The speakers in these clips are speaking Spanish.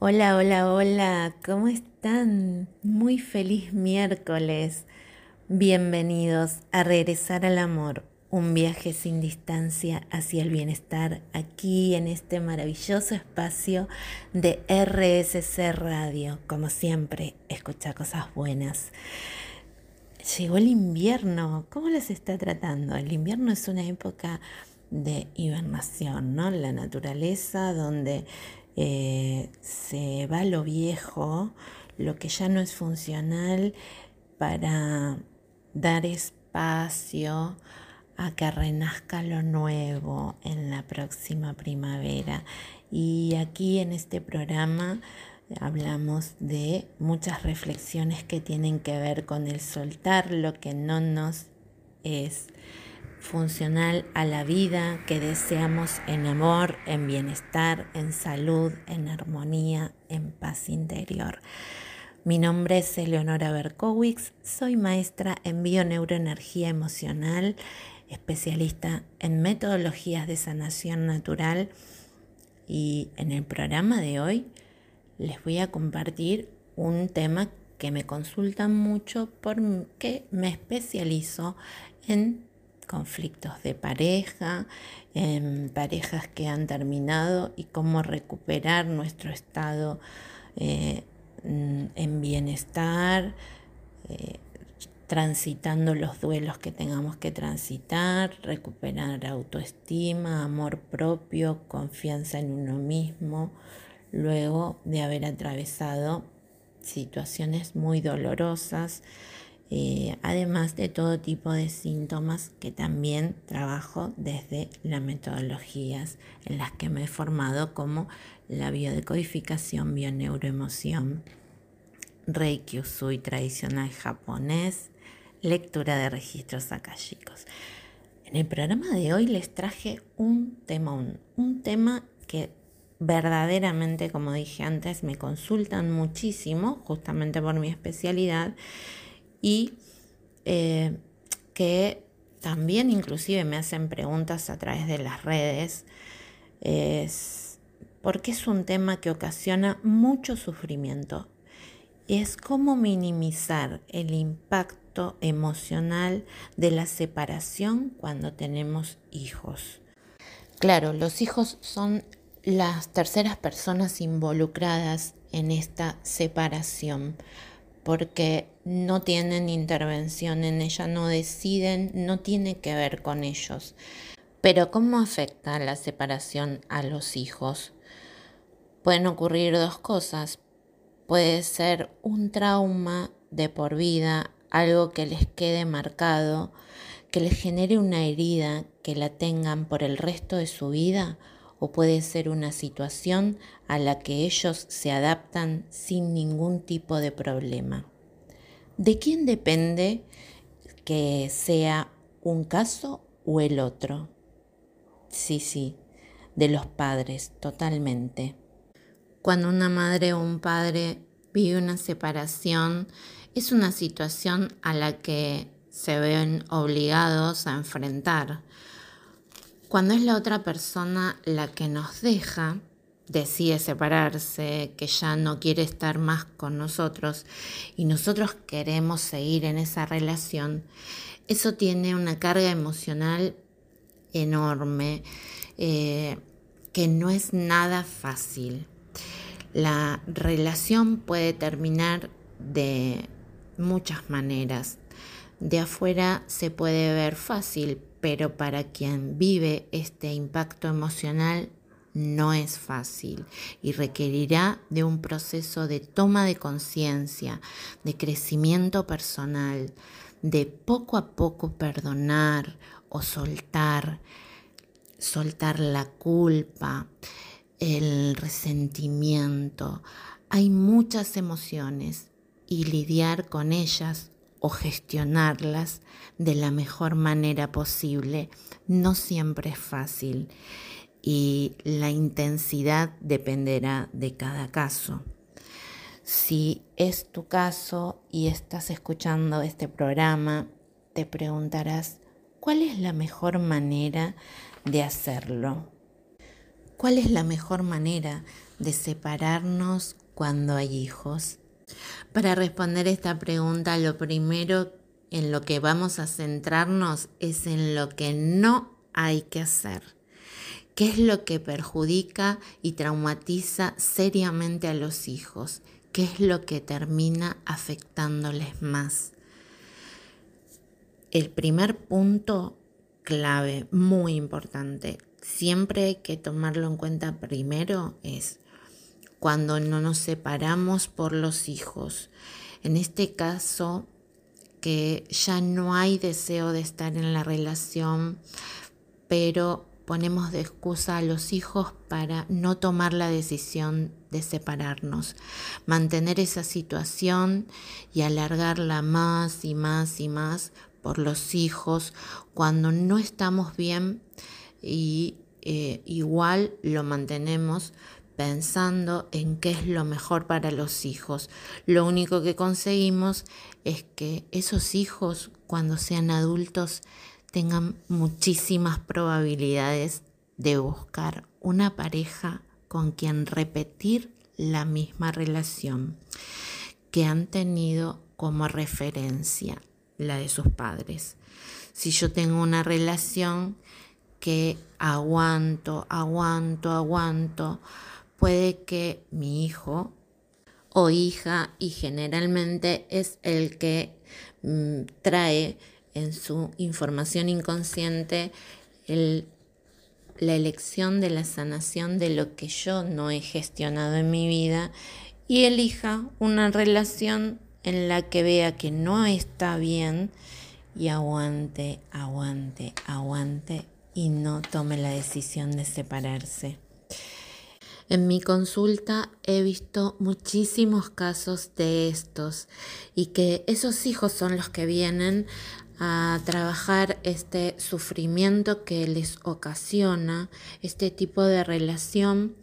Hola, hola, hola, ¿cómo están? Muy feliz miércoles. Bienvenidos a Regresar al Amor, un viaje sin distancia hacia el bienestar aquí en este maravilloso espacio de RSC Radio. Como siempre, escucha cosas buenas. Llegó el invierno, ¿cómo les está tratando? El invierno es una época de hibernación, ¿no? La naturaleza donde eh, se va lo viejo, lo que ya no es funcional, para dar espacio a que renazca lo nuevo en la próxima primavera. Y aquí en este programa hablamos de muchas reflexiones que tienen que ver con el soltar lo que no nos es funcional a la vida que deseamos en amor, en bienestar, en salud, en armonía, en paz interior. Mi nombre es Eleonora Berkowitz, soy maestra en bioneuroenergía emocional, especialista en metodologías de sanación natural y en el programa de hoy les voy a compartir un tema que me consultan mucho porque me especializo en conflictos de pareja, en parejas que han terminado y cómo recuperar nuestro estado eh, en bienestar, eh, transitando los duelos que tengamos que transitar, recuperar autoestima, amor propio, confianza en uno mismo, luego de haber atravesado situaciones muy dolorosas, eh, además de todo tipo de síntomas que también trabajo desde las metodologías en las que me he formado como la biodecodificación, bioneuroemoción, Reiki Usui tradicional japonés, lectura de registros akashicos. En el programa de hoy les traje un tema, un tema que verdaderamente, como dije antes, me consultan muchísimo, justamente por mi especialidad, y eh, que también inclusive me hacen preguntas a través de las redes, es porque es un tema que ocasiona mucho sufrimiento. Es cómo minimizar el impacto emocional de la separación cuando tenemos hijos. Claro, los hijos son las terceras personas involucradas en esta separación porque no tienen intervención en ella, no deciden, no tiene que ver con ellos. Pero ¿cómo afecta la separación a los hijos? Pueden ocurrir dos cosas. Puede ser un trauma de por vida, algo que les quede marcado, que les genere una herida, que la tengan por el resto de su vida, o puede ser una situación a la que ellos se adaptan sin ningún tipo de problema. ¿De quién depende que sea un caso o el otro? Sí, sí, de los padres, totalmente. Cuando una madre o un padre vive una separación, es una situación a la que se ven obligados a enfrentar cuando es la otra persona la que nos deja, decide separarse, que ya no quiere estar más con nosotros y nosotros queremos seguir en esa relación, eso tiene una carga emocional enorme eh, que no es nada fácil. La relación puede terminar de muchas maneras. De afuera se puede ver fácil, pero para quien vive este impacto emocional no es fácil y requerirá de un proceso de toma de conciencia, de crecimiento personal, de poco a poco perdonar o soltar, soltar la culpa, el resentimiento. Hay muchas emociones y lidiar con ellas o gestionarlas de la mejor manera posible no siempre es fácil y la intensidad dependerá de cada caso. Si es tu caso y estás escuchando este programa, te preguntarás, ¿cuál es la mejor manera de hacerlo? ¿Cuál es la mejor manera de separarnos cuando hay hijos? Para responder esta pregunta, lo primero en lo que vamos a centrarnos es en lo que no hay que hacer. ¿Qué es lo que perjudica y traumatiza seriamente a los hijos? ¿Qué es lo que termina afectándoles más? El primer punto clave, muy importante, siempre hay que tomarlo en cuenta primero es cuando no nos separamos por los hijos. En este caso, que ya no hay deseo de estar en la relación, pero ponemos de excusa a los hijos para no tomar la decisión de separarnos, mantener esa situación y alargarla más y más y más por los hijos cuando no estamos bien y eh, igual lo mantenemos pensando en qué es lo mejor para los hijos. Lo único que conseguimos es que esos hijos cuando sean adultos tengan muchísimas probabilidades de buscar una pareja con quien repetir la misma relación que han tenido como referencia la de sus padres. Si yo tengo una relación que aguanto, aguanto, aguanto, puede que mi hijo o hija, y generalmente es el que mm, trae en su información inconsciente la elección de la sanación de lo que yo no he gestionado en mi vida y elija una relación en la que vea que no está bien y aguante, aguante, aguante y no tome la decisión de separarse. En mi consulta he visto muchísimos casos de estos y que esos hijos son los que vienen a trabajar este sufrimiento que les ocasiona este tipo de relación.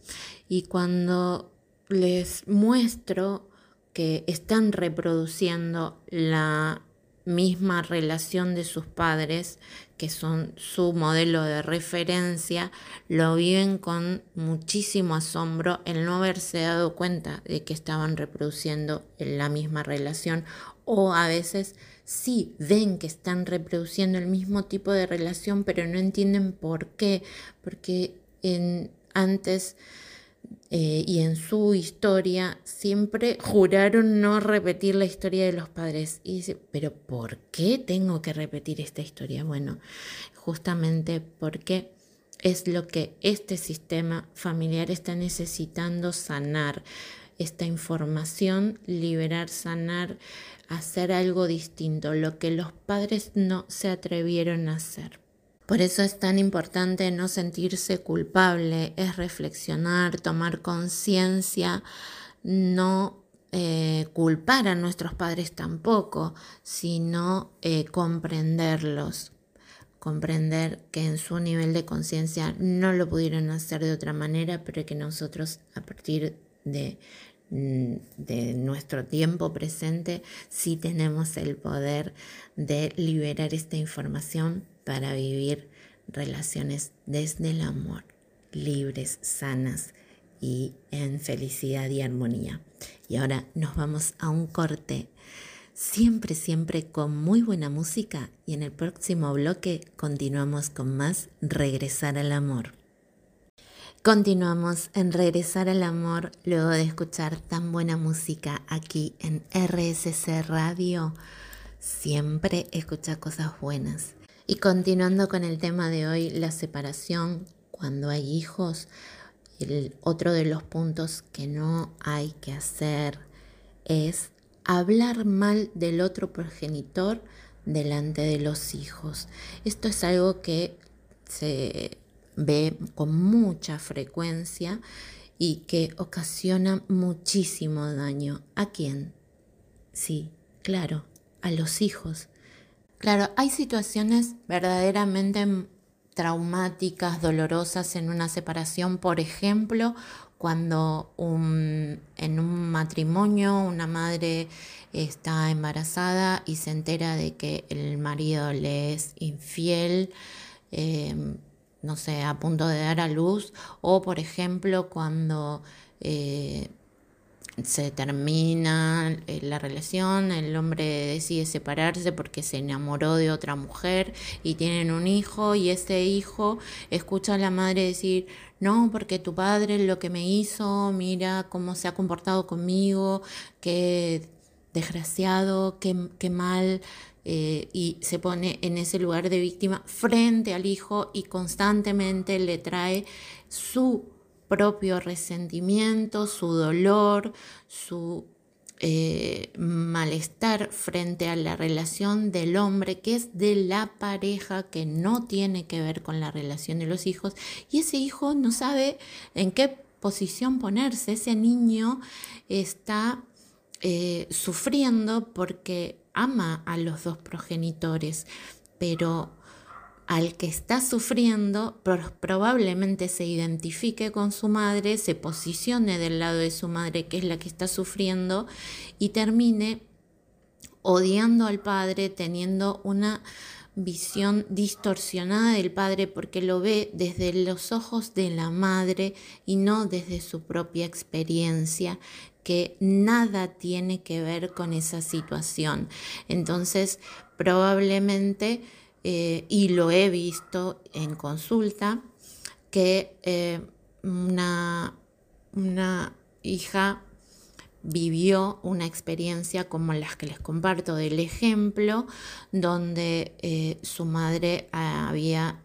Y cuando les muestro que están reproduciendo la misma relación de sus padres, que son su modelo de referencia, lo viven con muchísimo asombro el no haberse dado cuenta de que estaban reproduciendo la misma relación o a veces sí ven que están reproduciendo el mismo tipo de relación, pero no entienden por qué, porque en, antes eh, y en su historia siempre juraron no repetir la historia de los padres. Y dice, pero ¿por qué tengo que repetir esta historia? Bueno, justamente porque es lo que este sistema familiar está necesitando sanar esta información, liberar, sanar, hacer algo distinto, lo que los padres no se atrevieron a hacer. Por eso es tan importante no sentirse culpable, es reflexionar, tomar conciencia, no eh, culpar a nuestros padres tampoco, sino eh, comprenderlos, comprender que en su nivel de conciencia no lo pudieron hacer de otra manera, pero que nosotros a partir de Mm, de nuestro tiempo presente, sí tenemos el poder de liberar esta información para vivir relaciones desde el amor, libres, sanas y en felicidad y armonía. Y ahora nos vamos a un corte, siempre, siempre con muy buena música y en el próximo bloque continuamos con más Regresar al Amor. Continuamos en Regresar al Amor luego de escuchar tan buena música aquí en RSC Radio. Siempre escucha cosas buenas. Y continuando con el tema de hoy, la separación cuando hay hijos, otro de los puntos que no hay que hacer es hablar mal del otro progenitor delante de los hijos. Esto es algo que se ve con mucha frecuencia y que ocasiona muchísimo daño. ¿A quién? Sí, claro, a los hijos. Claro, hay situaciones verdaderamente traumáticas, dolorosas en una separación, por ejemplo, cuando en un matrimonio una madre está embarazada y se entera de que el marido le es infiel. Eh, no sé, a punto de dar a luz, o por ejemplo cuando eh, se termina eh, la relación, el hombre decide separarse porque se enamoró de otra mujer y tienen un hijo y ese hijo escucha a la madre decir, no, porque tu padre lo que me hizo, mira cómo se ha comportado conmigo, qué desgraciado, qué, qué mal, eh, y se pone en ese lugar de víctima frente al hijo y constantemente le trae su propio resentimiento, su dolor, su eh, malestar frente a la relación del hombre, que es de la pareja, que no tiene que ver con la relación de los hijos, y ese hijo no sabe en qué posición ponerse, ese niño está eh, sufriendo porque ama a los dos progenitores, pero al que está sufriendo probablemente se identifique con su madre, se posicione del lado de su madre, que es la que está sufriendo, y termine odiando al padre, teniendo una visión distorsionada del padre porque lo ve desde los ojos de la madre y no desde su propia experiencia que nada tiene que ver con esa situación. Entonces, probablemente eh, y lo he visto en consulta, que eh, una, una hija vivió una experiencia como las que les comparto del ejemplo, donde eh, su madre había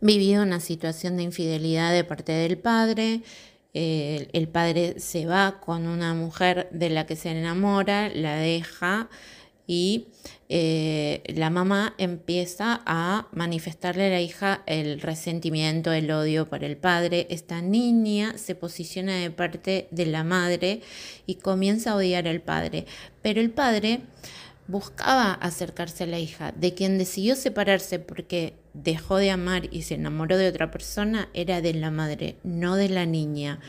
vivido una situación de infidelidad de parte del padre, el padre se va con una mujer de la que se enamora, la deja y eh, la mamá empieza a manifestarle a la hija el resentimiento, el odio por el padre. Esta niña se posiciona de parte de la madre y comienza a odiar al padre. Pero el padre buscaba acercarse a la hija, de quien decidió separarse porque dejó de amar y se enamoró de otra persona, era de la madre, no de la niña.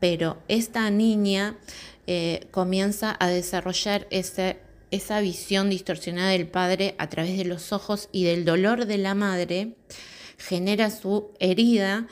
Pero esta niña eh, comienza a desarrollar ese esa visión distorsionada del padre a través de los ojos y del dolor de la madre genera su herida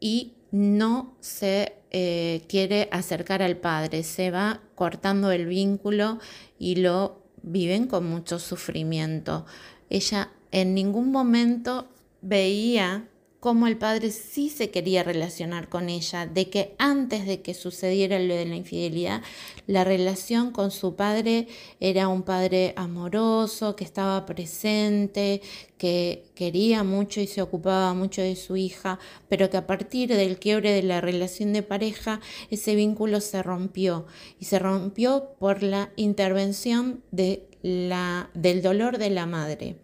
y no se eh, quiere acercar al padre, se va cortando el vínculo y lo viven con mucho sufrimiento. Ella en ningún momento veía cómo el padre sí se quería relacionar con ella, de que antes de que sucediera lo de la infidelidad, la relación con su padre era un padre amoroso, que estaba presente, que quería mucho y se ocupaba mucho de su hija, pero que a partir del quiebre de la relación de pareja, ese vínculo se rompió y se rompió por la intervención de la, del dolor de la madre.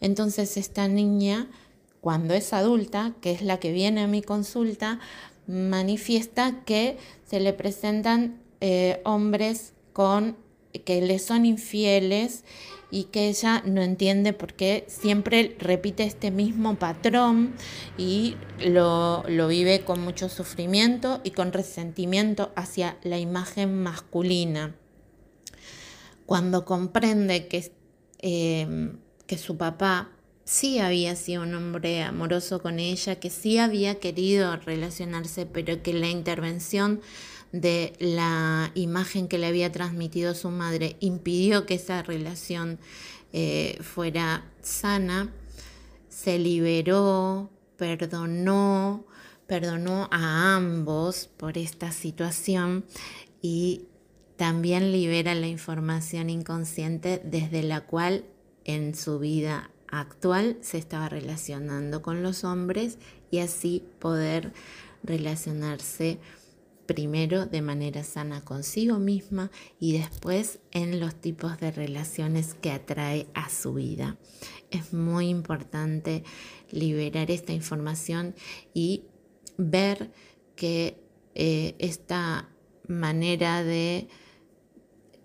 Entonces esta niña cuando es adulta, que es la que viene a mi consulta, manifiesta que se le presentan eh, hombres con que le son infieles y que ella no entiende por qué siempre repite este mismo patrón y lo, lo vive con mucho sufrimiento y con resentimiento hacia la imagen masculina. Cuando comprende que, eh, que su papá sí había sido un hombre amoroso con ella, que sí había querido relacionarse, pero que la intervención de la imagen que le había transmitido su madre impidió que esa relación eh, fuera sana, se liberó, perdonó, perdonó a ambos por esta situación y también libera la información inconsciente desde la cual en su vida actual se estaba relacionando con los hombres y así poder relacionarse primero de manera sana consigo misma y después en los tipos de relaciones que atrae a su vida. Es muy importante liberar esta información y ver que eh, esta manera de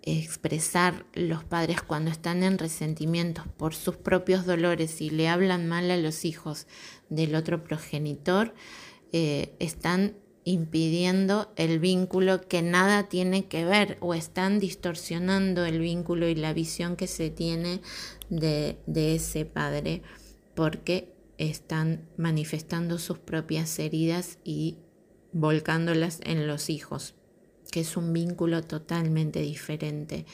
expresar los padres cuando están en resentimientos por sus propios dolores y le hablan mal a los hijos del otro progenitor, eh, están impidiendo el vínculo que nada tiene que ver o están distorsionando el vínculo y la visión que se tiene de, de ese padre porque están manifestando sus propias heridas y volcándolas en los hijos, que es un vínculo totalmente diferente.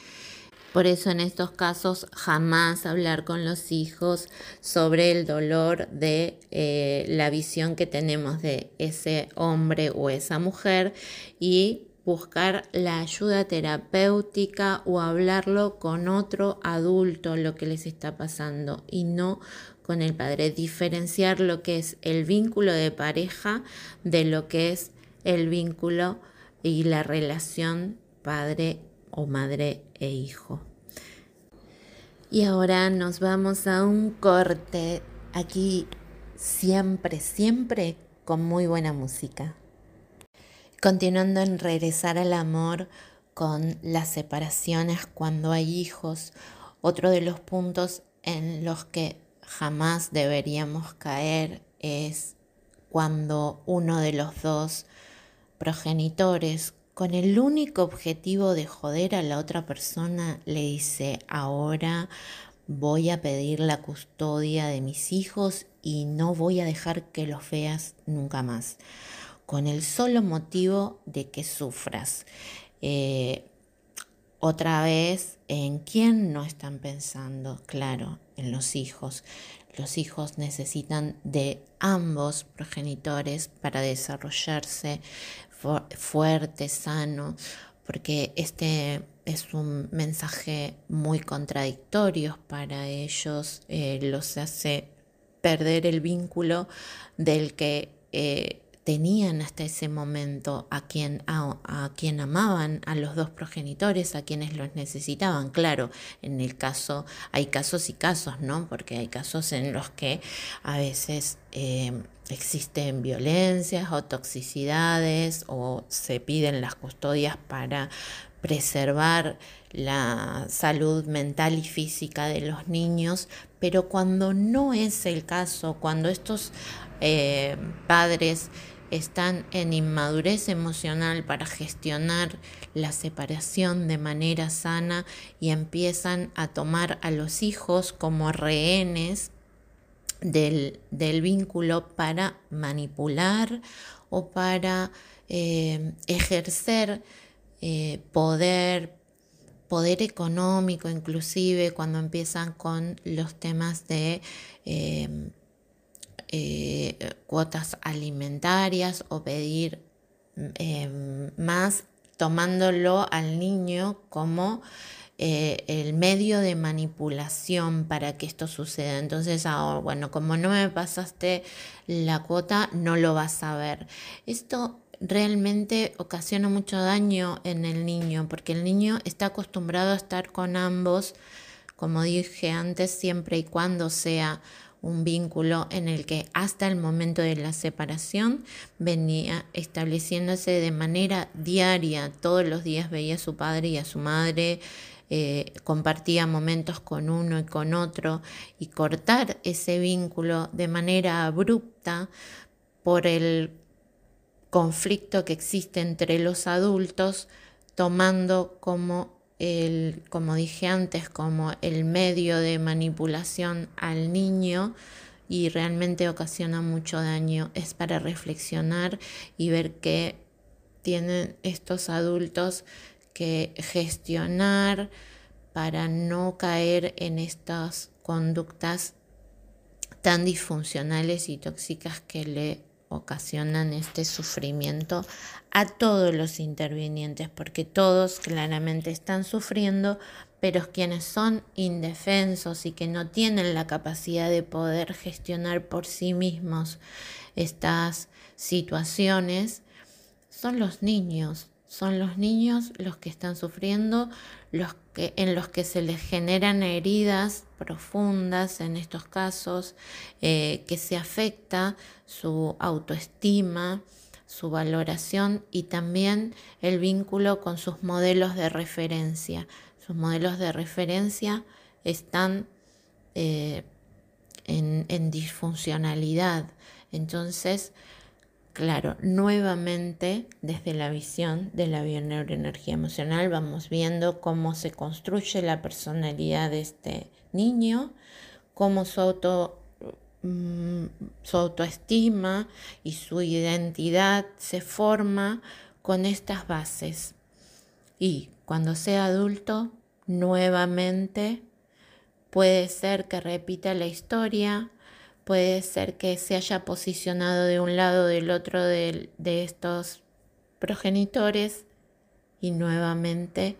Por eso en estos casos jamás hablar con los hijos sobre el dolor de eh, la visión que tenemos de ese hombre o esa mujer y buscar la ayuda terapéutica o hablarlo con otro adulto lo que les está pasando y no con el padre. Diferenciar lo que es el vínculo de pareja de lo que es el vínculo y la relación padre o madre e hijo. Y ahora nos vamos a un corte aquí siempre, siempre con muy buena música. Continuando en regresar al amor con las separaciones cuando hay hijos, otro de los puntos en los que jamás deberíamos caer es cuando uno de los dos progenitores con el único objetivo de joder a la otra persona, le dice, ahora voy a pedir la custodia de mis hijos y no voy a dejar que los veas nunca más, con el solo motivo de que sufras. Eh, otra vez, ¿en quién no están pensando? Claro, en los hijos. Los hijos necesitan de ambos progenitores para desarrollarse, fuerte, sano, porque este es un mensaje muy contradictorio para ellos, eh, los hace perder el vínculo del que eh, tenían hasta ese momento a quien, a, quien amaban, a los dos progenitores, a quienes los necesitaban. Claro, en el caso, hay casos y casos, ¿no? Porque hay casos en los que a veces eh, existen violencias o toxicidades o se piden las custodias para preservar la salud mental y física de los niños, pero cuando no es el caso, cuando estos eh, padres están en inmadurez emocional para gestionar la separación de manera sana y empiezan a tomar a los hijos como rehenes del, vínculo para manipular o para eh, ejercer eh, poder, poder económico inclusive cuando empiezan con los temas de eh, cuotas alimentarias o pedir más tomándolo al niño como eh, el medio de manipulación para que esto suceda. Entonces, ahora, bueno, como no me pasaste la cuota, no lo vas a ver. Esto realmente ocasiona mucho daño en el niño, porque el niño está acostumbrado a estar con ambos, como dije antes, siempre y cuando sea un vínculo en el que hasta el momento de la separación venía estableciéndose de manera diaria, todos los días veía a su padre y a su madre, eh, compartía momentos con uno y con otro y cortar ese vínculo de manera abrupta por el conflicto que existe entre los adultos, tomando como el, como dije antes, como el medio de manipulación al niño y realmente ocasiona mucho daño. Es para reflexionar y ver que tienen estos adultos que gestionar para no caer en estas conductas tan disfuncionales y tóxicas que le ocasionan este sufrimiento a todos los intervinientes, porque todos claramente están sufriendo, pero quienes son indefensos y que no tienen la capacidad de poder gestionar por sí mismos estas situaciones, son los niños, son los niños los que están sufriendo, los que, en los que se les generan heridas profundas en estos casos, eh, que se afecta su autoestima, su valoración y también el vínculo con sus modelos de referencia. Sus modelos de referencia están eh, en, en disfuncionalidad. Entonces, Claro, nuevamente desde la visión de la bioneuroenergía emocional vamos viendo cómo se construye la personalidad de este niño, cómo su mm, su autoestima y su identidad se forma con estas bases. Y cuando sea adulto, nuevamente puede ser que repita la historia, puede ser que se haya posicionado de un lado o del otro de, de estos progenitores y nuevamente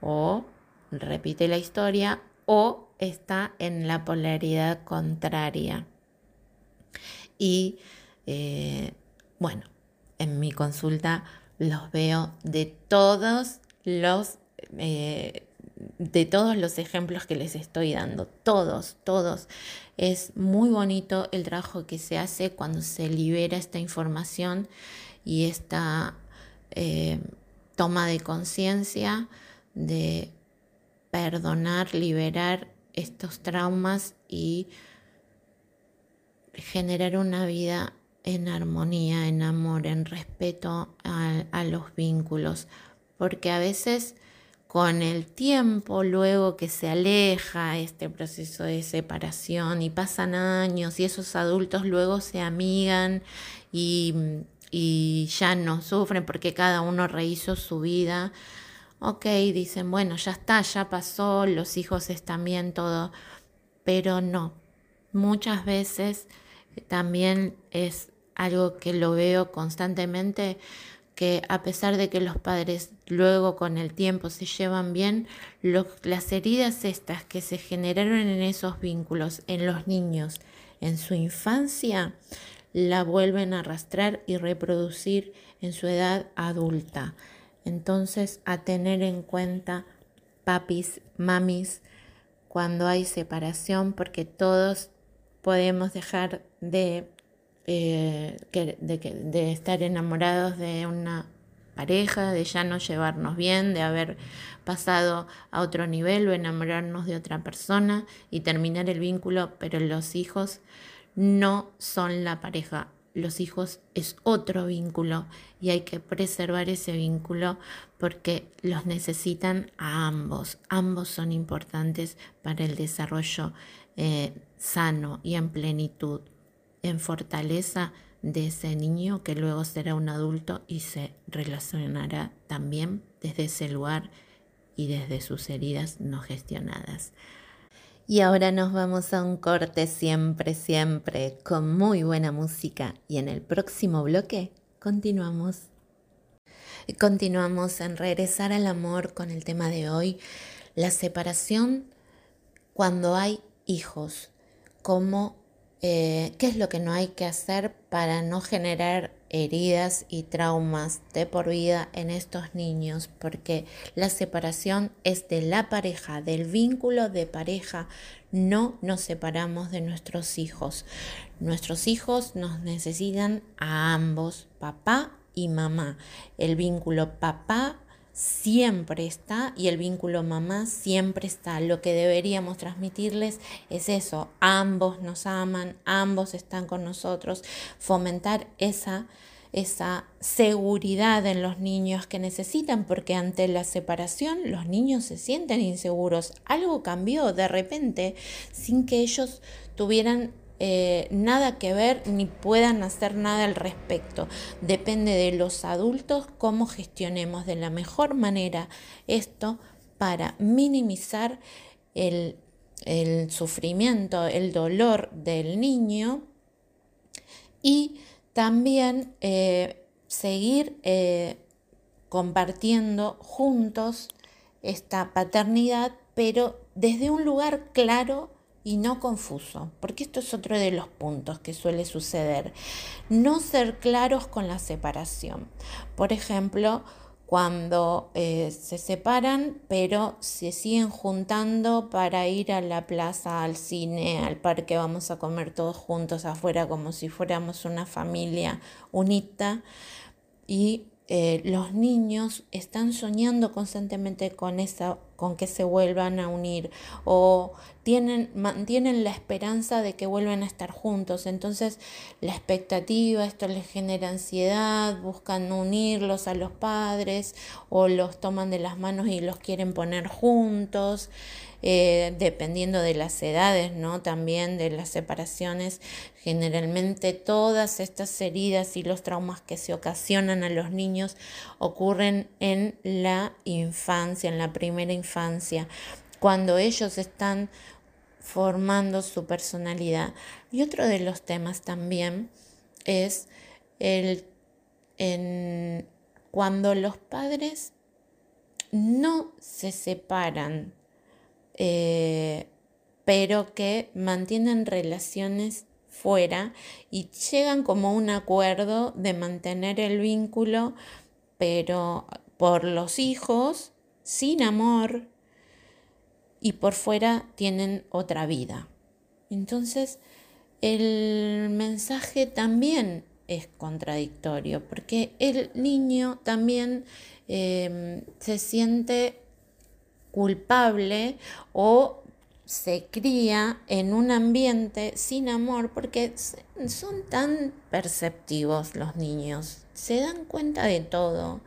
o repite la historia o está en la polaridad contraria. Y eh, bueno, en mi consulta los veo de todos los eh, de todos los ejemplos que les estoy dando, todos, todos. Es muy bonito el trabajo que se hace cuando se libera esta información y esta eh, toma de conciencia de perdonar, liberar estos traumas y generar una vida en armonía, en amor, en respeto a, los vínculos, porque a veces con el tiempo, luego que se aleja este proceso de separación y pasan años y esos adultos luego se amigan y, y ya no sufren porque cada uno rehizo su vida, ok, dicen, bueno, ya está, ya pasó, los hijos están bien, todo, pero no, muchas veces también es algo que lo veo constantemente, que a pesar de que los padres luego con el tiempo se llevan bien, las heridas estas que se generaron en esos vínculos, en los niños, en su infancia, la vuelven a arrastrar y reproducir en su edad adulta. Entonces, a tener en cuenta, papis, mamis, cuando hay separación, porque todos podemos dejar de, eh, de, estar enamorados de una pareja, de ya no llevarnos bien, de haber pasado a otro nivel o enamorarnos de otra persona y terminar el vínculo, pero los hijos no son la pareja, los hijos es otro vínculo y hay que preservar ese vínculo porque los necesitan a ambos. Ambos son importantes para el desarrollo eh, sano y en plenitud, en fortaleza de ese niño que luego será un adulto y se relacionará también desde ese lugar y desde sus heridas no gestionadas. Y ahora nos vamos a un corte siempre, siempre con muy buena música y en el próximo bloque continuamos. Continuamos en regresar al amor con el tema de hoy, la separación cuando hay hijos, cómo, eh, qué es lo que no hay que hacer para no generar heridas y traumas de por vida en estos niños, porque la separación es de la pareja, del vínculo de pareja. No nos separamos de nuestros hijos. Nuestros hijos nos necesitan a ambos, papá y mamá. El vínculo papá siempre está y el vínculo mamá siempre está. Lo que deberíamos transmitirles es eso, ambos nos aman, ambos están con nosotros, fomentar esa esa seguridad en los niños que necesitan, porque ante la separación los niños se sienten inseguros. Algo cambió de repente sin que ellos tuvieran eh, nada que ver ni puedan hacer nada al respecto. Depende de los adultos cómo gestionemos de la mejor manera esto para minimizar el, sufrimiento, el dolor del niño y también eh, seguir eh, compartiendo juntos esta paternidad, pero desde un lugar claro y no confuso, porque esto es otro de los puntos que suele suceder. No ser claros con la separación. Por ejemplo, cuando eh, se separan, pero se siguen juntando para ir a la plaza, al cine, al parque, vamos a comer todos juntos afuera como si fuéramos una familia unita. Y eh, los niños están soñando constantemente con, esa, con que se vuelvan a unir o tienen, mantienen la esperanza de que vuelvan a estar juntos. Entonces la expectativa, esto les genera ansiedad, buscan unirlos a los padres o los toman de las manos y los quieren poner juntos. Eh, dependiendo de las edades, ¿no? También de las separaciones, generalmente todas estas heridas y los traumas que se ocasionan a los niños ocurren en la infancia, en la primera infancia, cuando ellos están formando su personalidad. Y otro de los temas también es el cuando los padres no se separan eh, pero que mantienen relaciones fuera y llegan como un acuerdo de mantener el vínculo, pero por los hijos, sin amor, y por fuera tienen otra vida. Entonces, el mensaje también es contradictorio, porque el niño también eh, se siente culpable o se cría en un ambiente sin amor porque son tan perceptivos los niños, se dan cuenta de todo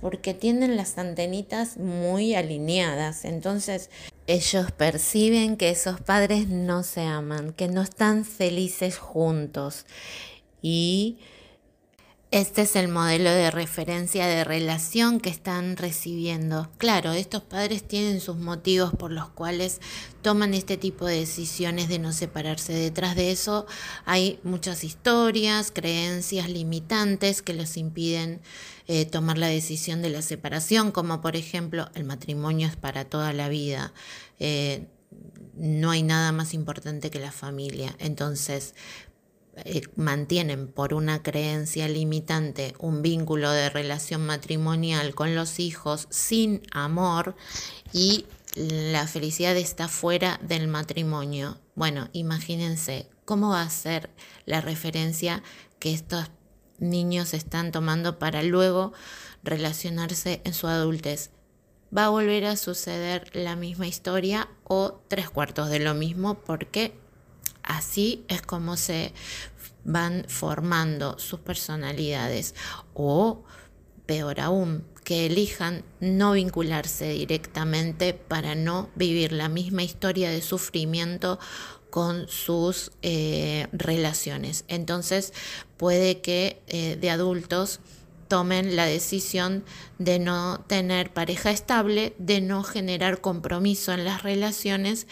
porque tienen las antenitas muy alineadas, entonces ellos perciben que esos padres no se aman, que no están felices juntos. Y este es el modelo de referencia de relación que están recibiendo. Claro, estos padres tienen sus motivos por los cuales toman este tipo de decisiones de no separarse. Detrás de eso hay muchas historias, creencias limitantes que los impiden eh, tomar la decisión de la separación, como por ejemplo el matrimonio es para toda la vida. Eh, no hay nada más importante que la familia. Entonces, mantienen por una creencia limitante un vínculo de relación matrimonial con los hijos sin amor y la felicidad está fuera del matrimonio. Bueno, imagínense cómo va a ser la referencia que estos niños están tomando para luego relacionarse en su adultez. Va a volver a suceder la misma historia o tres cuartos de lo mismo porque Así es como se van formando sus personalidades o, peor aún, que elijan no vincularse directamente para no vivir la misma historia de sufrimiento con sus eh, relaciones. Entonces puede que eh, de adultos tomen la decisión de no tener pareja estable, de no generar compromiso en las relaciones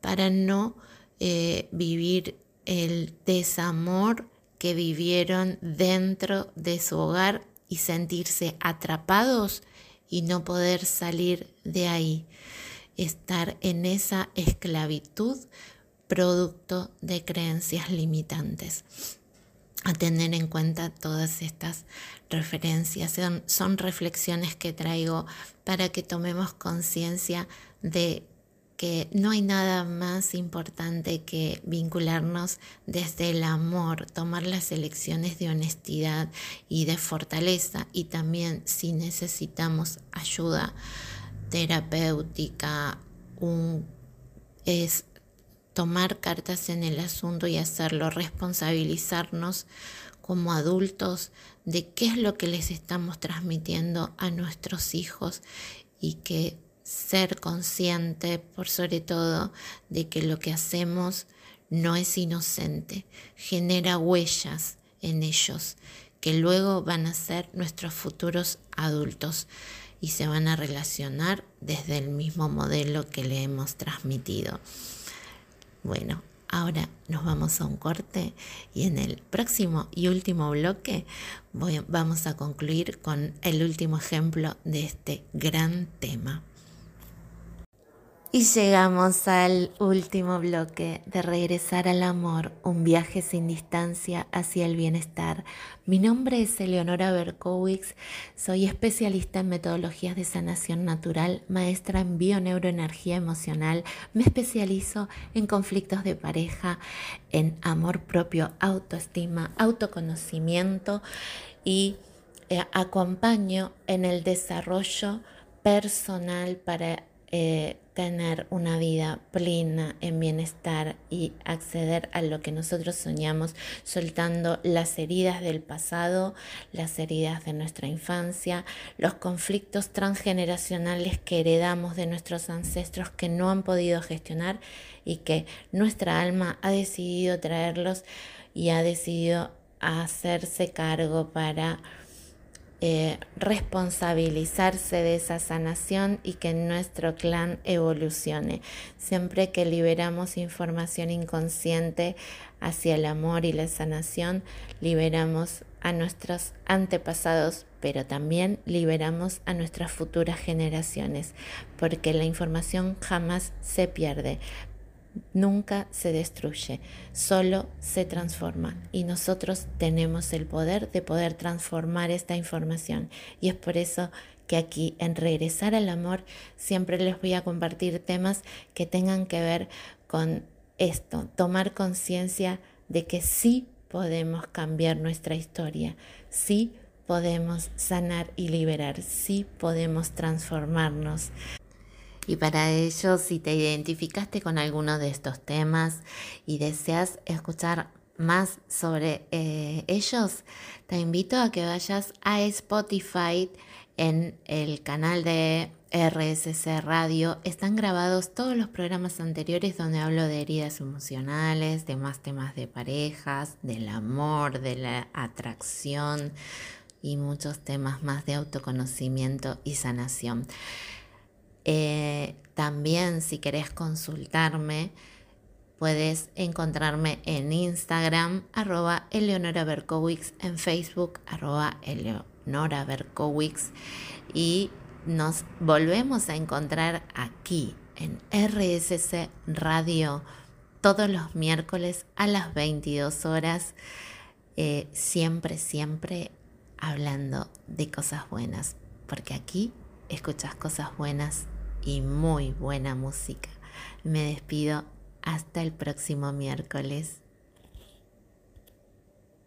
para no eh, vivir el desamor que vivieron dentro de su hogar y sentirse atrapados y no poder salir de ahí, estar en esa esclavitud producto de creencias limitantes. A tener en cuenta todas estas referencias, son, son reflexiones que traigo para que tomemos conciencia de no hay nada más importante que vincularnos desde el amor, tomar las elecciones de honestidad y de fortaleza y también si necesitamos ayuda terapéutica, es tomar cartas en el asunto y hacerlo, responsabilizarnos como adultos de qué es lo que les estamos transmitiendo a nuestros hijos y que ser consciente, por sobre todo, de que lo que hacemos no es inocente, genera huellas en ellos, que luego van a ser nuestros futuros adultos y se van a relacionar desde el mismo modelo que le hemos transmitido. Bueno, ahora nos vamos a un corte y en el próximo y último bloque vamos a concluir con el último ejemplo de este gran tema. Y llegamos al último bloque de Regresar al Amor, un viaje sin distancia hacia el bienestar. Mi nombre es Eleonora Berkowitz, soy especialista en metodologías de sanación natural, maestra en bioneuroenergía emocional, me especializo en conflictos de pareja, en amor propio, autoestima, autoconocimiento y eh, acompaño en el desarrollo personal para eh, tener una vida plena en bienestar y acceder a lo que nosotros soñamos, soltando las heridas del pasado, las heridas de nuestra infancia, los conflictos transgeneracionales que heredamos de nuestros ancestros que no han podido gestionar y que nuestra alma ha decidido traerlos y ha decidido hacerse cargo para eh, responsabilizarse de esa sanación y que nuestro clan evolucione. Siempre que liberamos información inconsciente hacia el amor y la sanación, liberamos a nuestros antepasados, pero también liberamos a nuestras futuras generaciones, porque la información jamás se pierde, nunca se destruye, solo se transforma y nosotros tenemos el poder de poder transformar esta información y es por eso que aquí en Regresar al Amor siempre les voy a compartir temas que tengan que ver con esto, tomar conciencia de que sí podemos cambiar nuestra historia, sí podemos sanar y liberar, sí podemos transformarnos. Y para ello, si te identificaste con alguno de estos temas y deseas escuchar más sobre eh, ellos, te invito a que vayas a Spotify en el canal de RSC Radio. Están grabados todos los programas anteriores donde hablo de heridas emocionales, de más temas de parejas, del amor, de la atracción y muchos temas más de autoconocimiento y sanación. Eh, también si querés consultarme, puedes encontrarme en Instagram, arroba Eleonora Berkowitz, en Facebook, arroba Eleonora Berkowitz. Y nos volvemos a encontrar aquí en RSC Radio todos los miércoles a las 22 horas, eh, siempre, siempre hablando de cosas buenas, porque aquí escuchas cosas buenas y muy buena música. Me despido hasta el próximo miércoles.